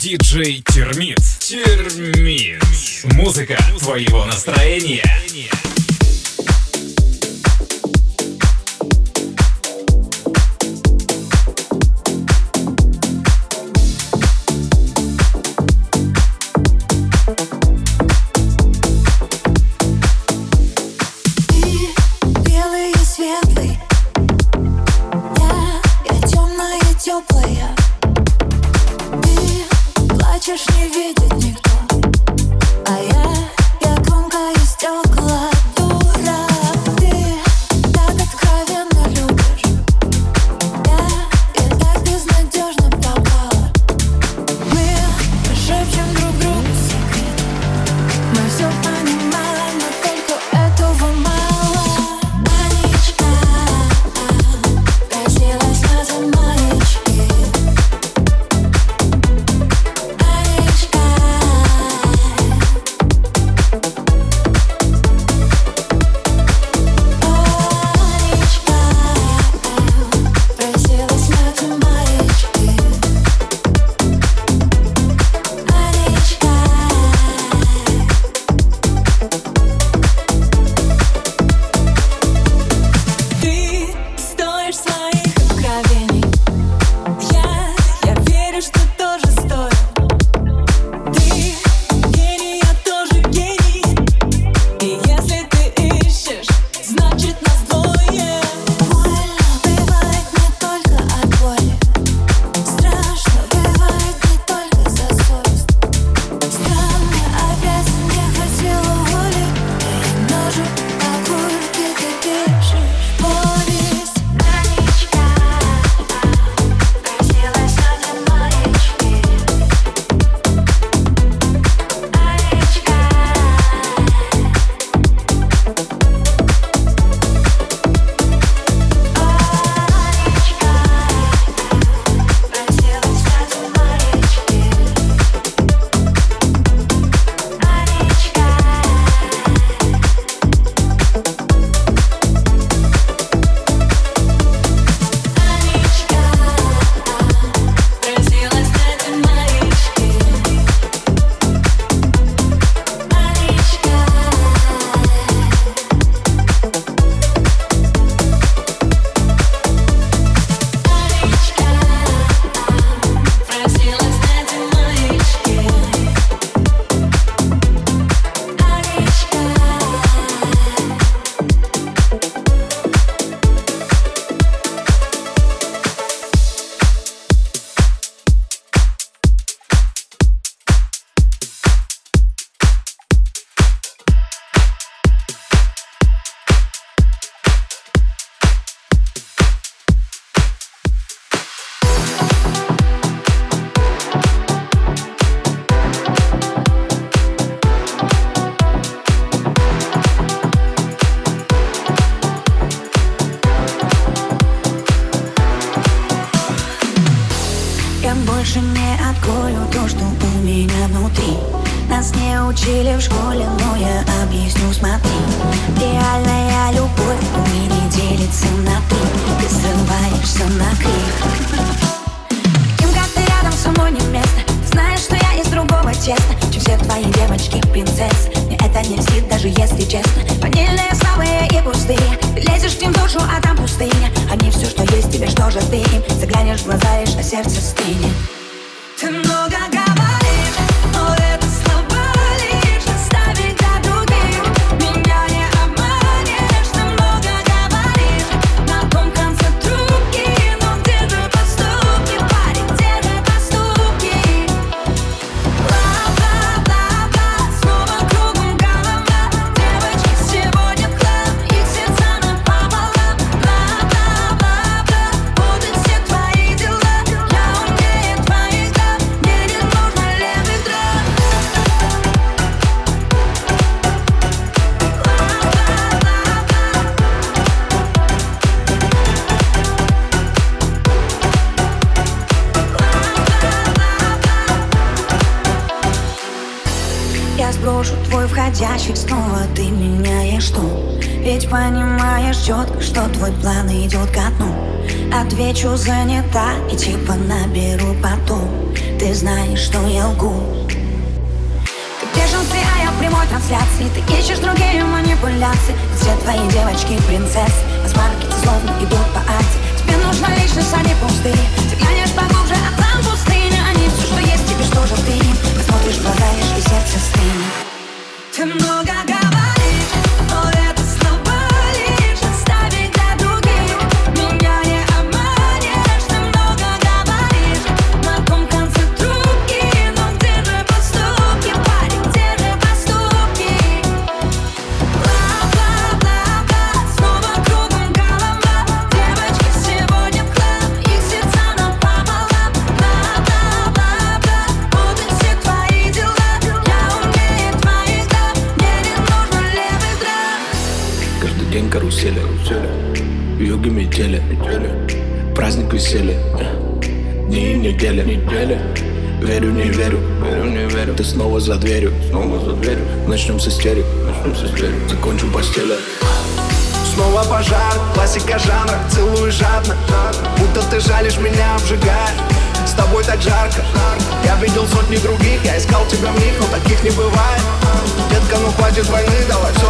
Диджей Термит. Термит. Музыка твоего настроения. Типа Ключи понаберу потом. Ты знаешь, что я лгу. Ты в беженстве, а я в прямой трансляции. Ты ищешь другие манипуляции. Все твои девочки принцессы.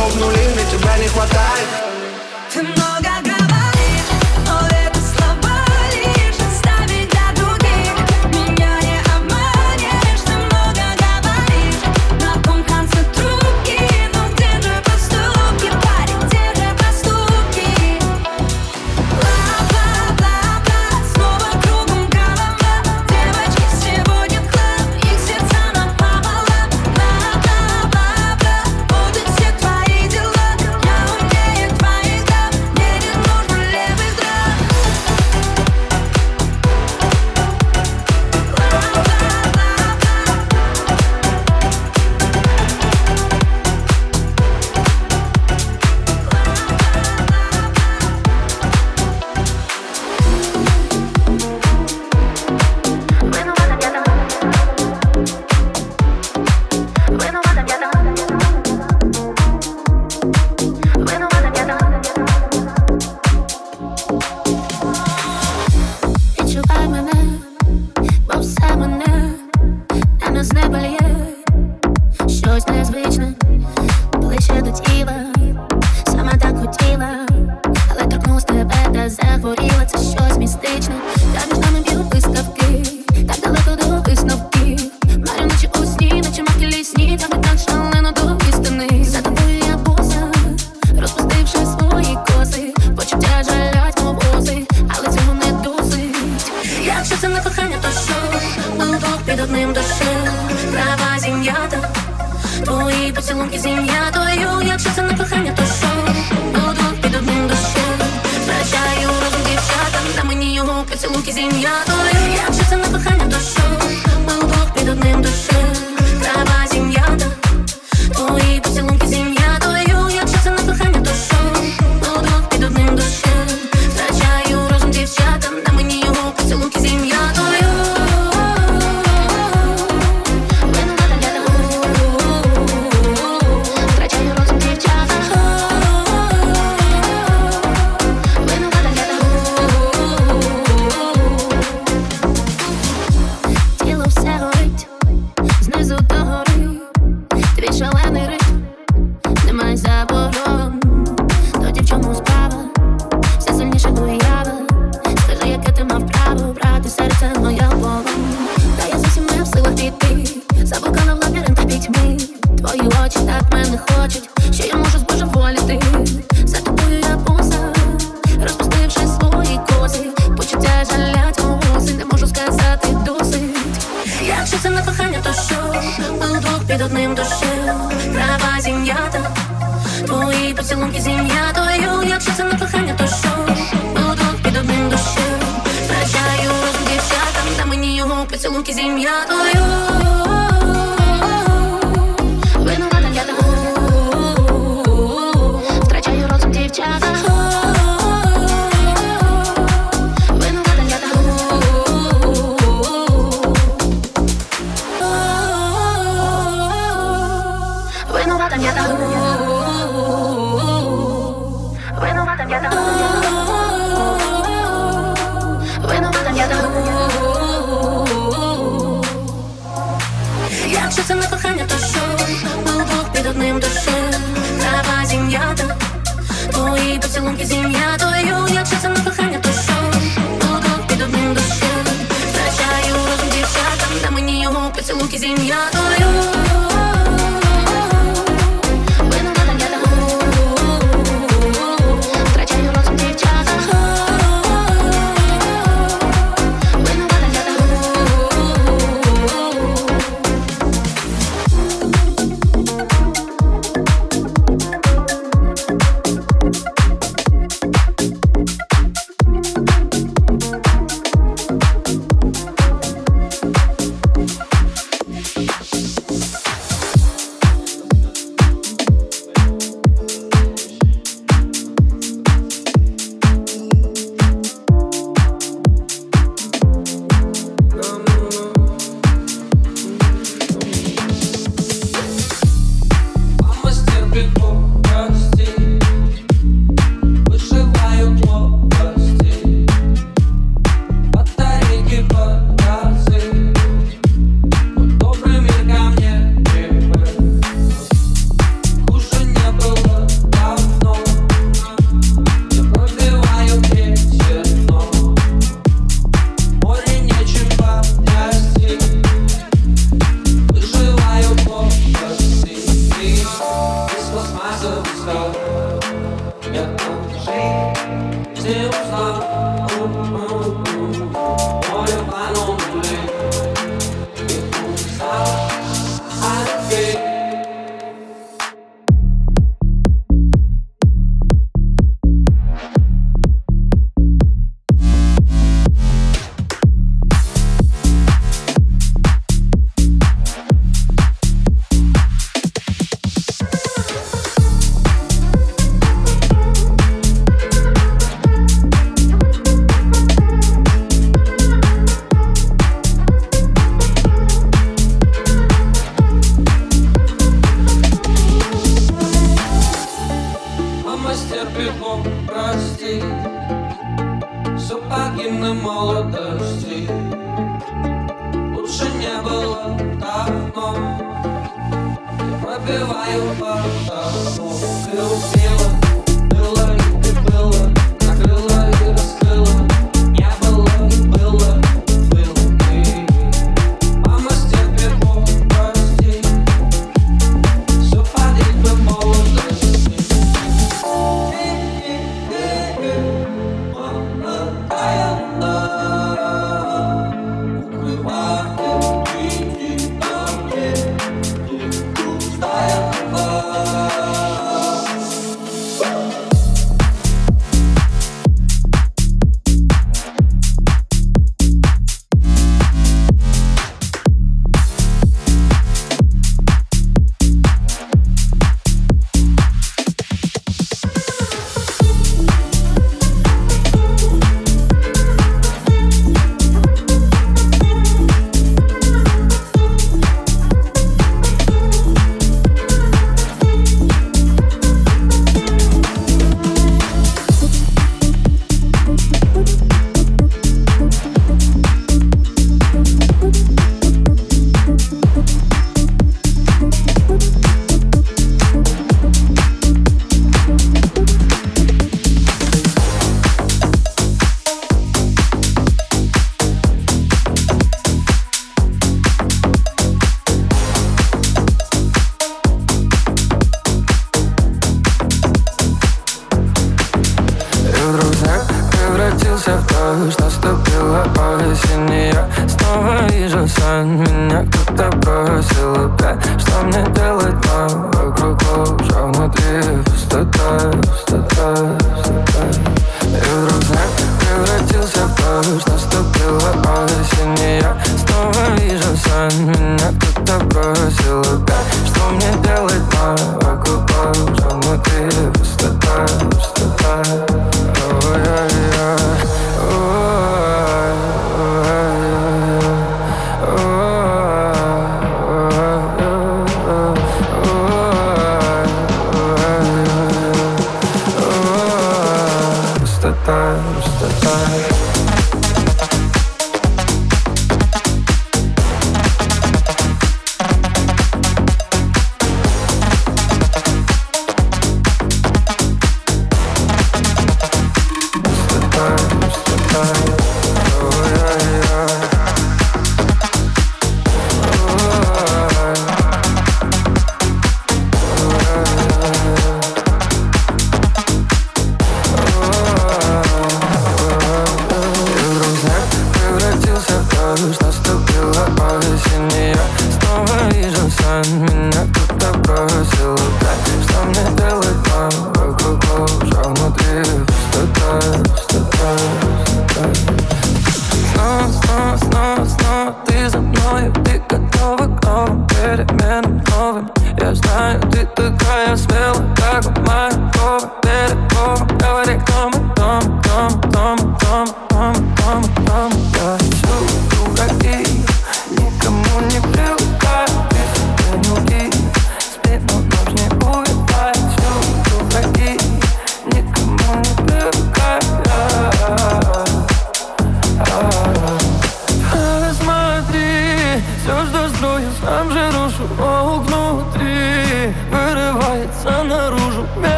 рогнули, мне тебя не хватает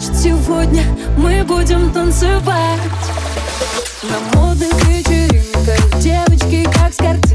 значит сегодня мы будем танцевать. На модных вечеринках девочки как с картинкой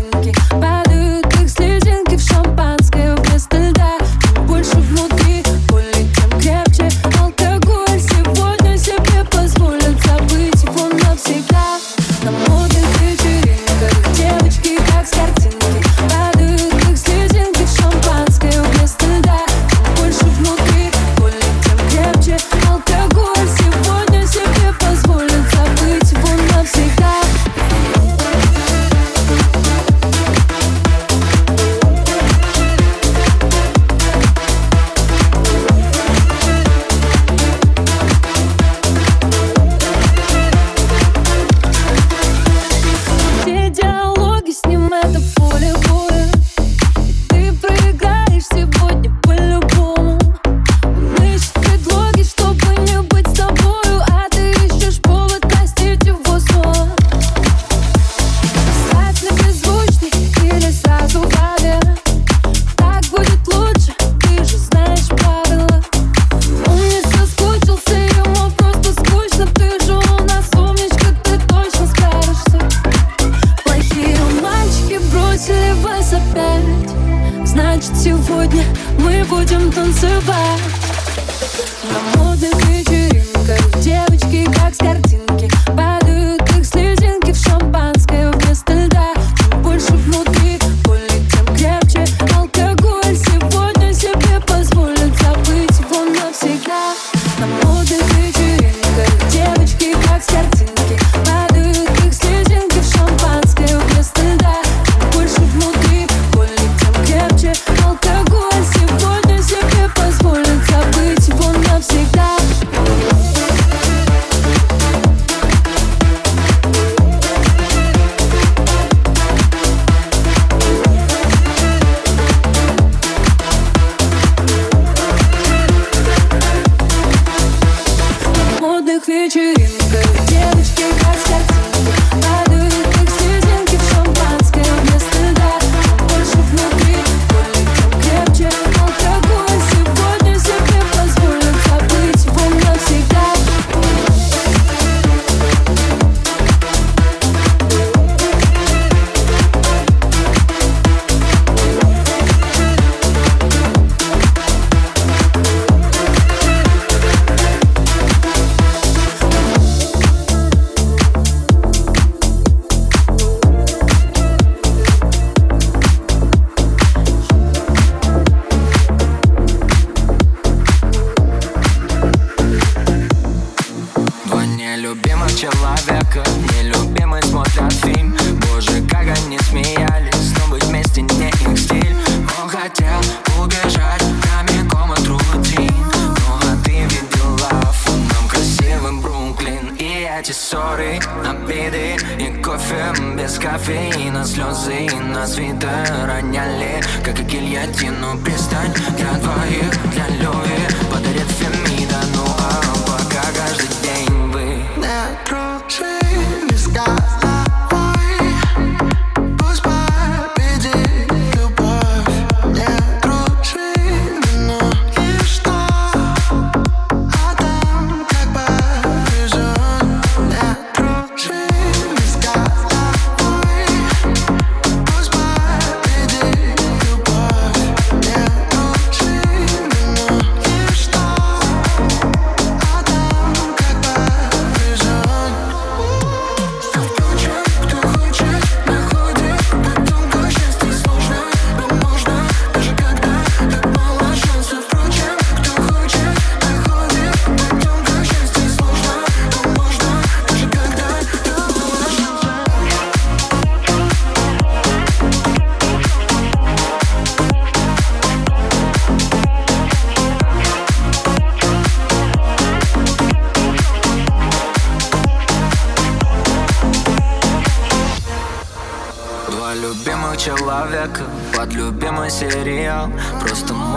хотел убежать прямиком от руки Но ну, а ты видела фоном красивым Бруклин. И эти ссоры, обиды и кофе без кофеина. Слезы на свитер роняли, как и гильотину. Пристань для двоих, для любви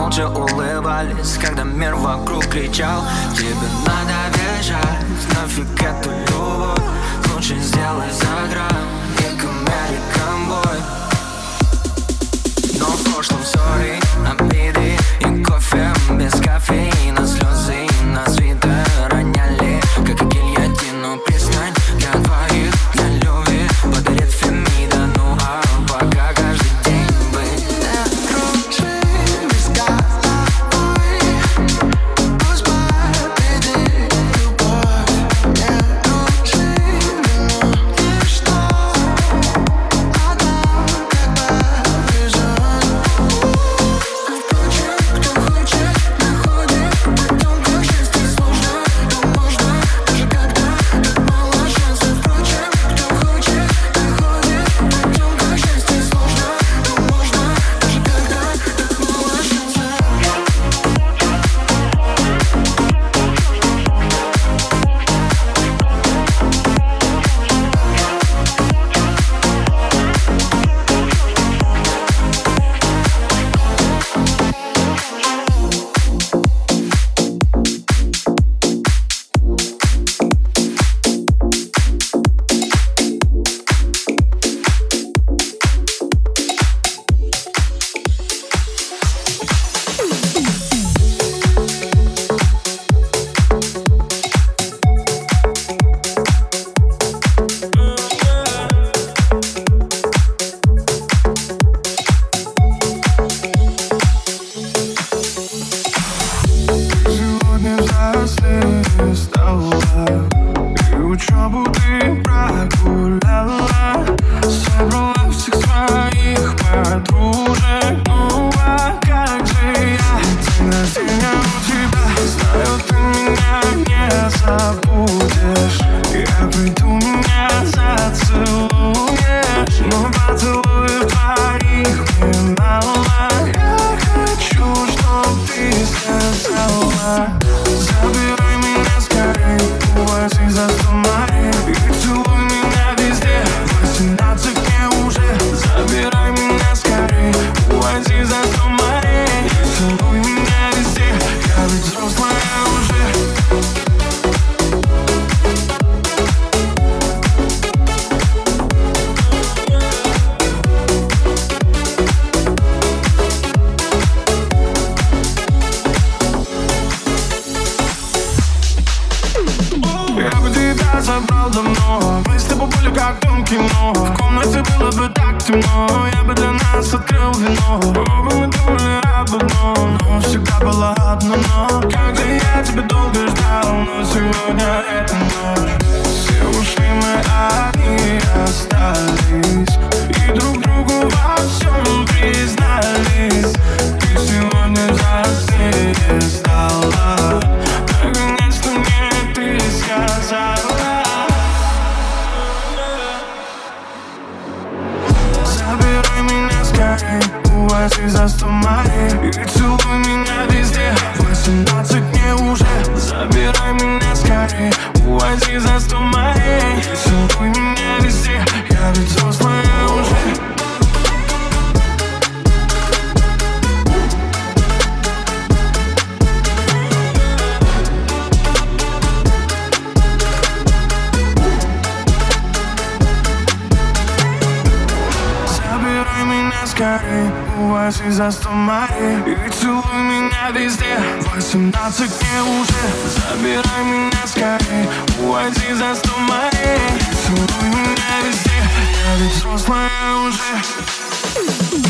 молча улыбались Когда мир вокруг кричал Тебе надо бежать Нафиг эту любовь Лучше сделай за грань тебя забрал давно. Мы с тобой как в том кино. В комнате было бы так темно. Я бы для нас открыл вино. Оба мы думали об одном? Но всегда было одно но Как же я тебя долго ждал Но сегодня это ночь. Все ушли, мы одни остались. И друг другу во всем признались. Ты сегодня взрослее стала меня скорей, увози за сто морей И целуй меня везде, восемнадцать мне уже. Забирай меня скорей, увози за морей И целуй меня везде, я ведь взрослая уже скорей, увози за сто морей И целуй меня везде, восемнадцать мне уже. Забирай меня скорей, увози за сто И целуй меня везде, я ведь взрослая уже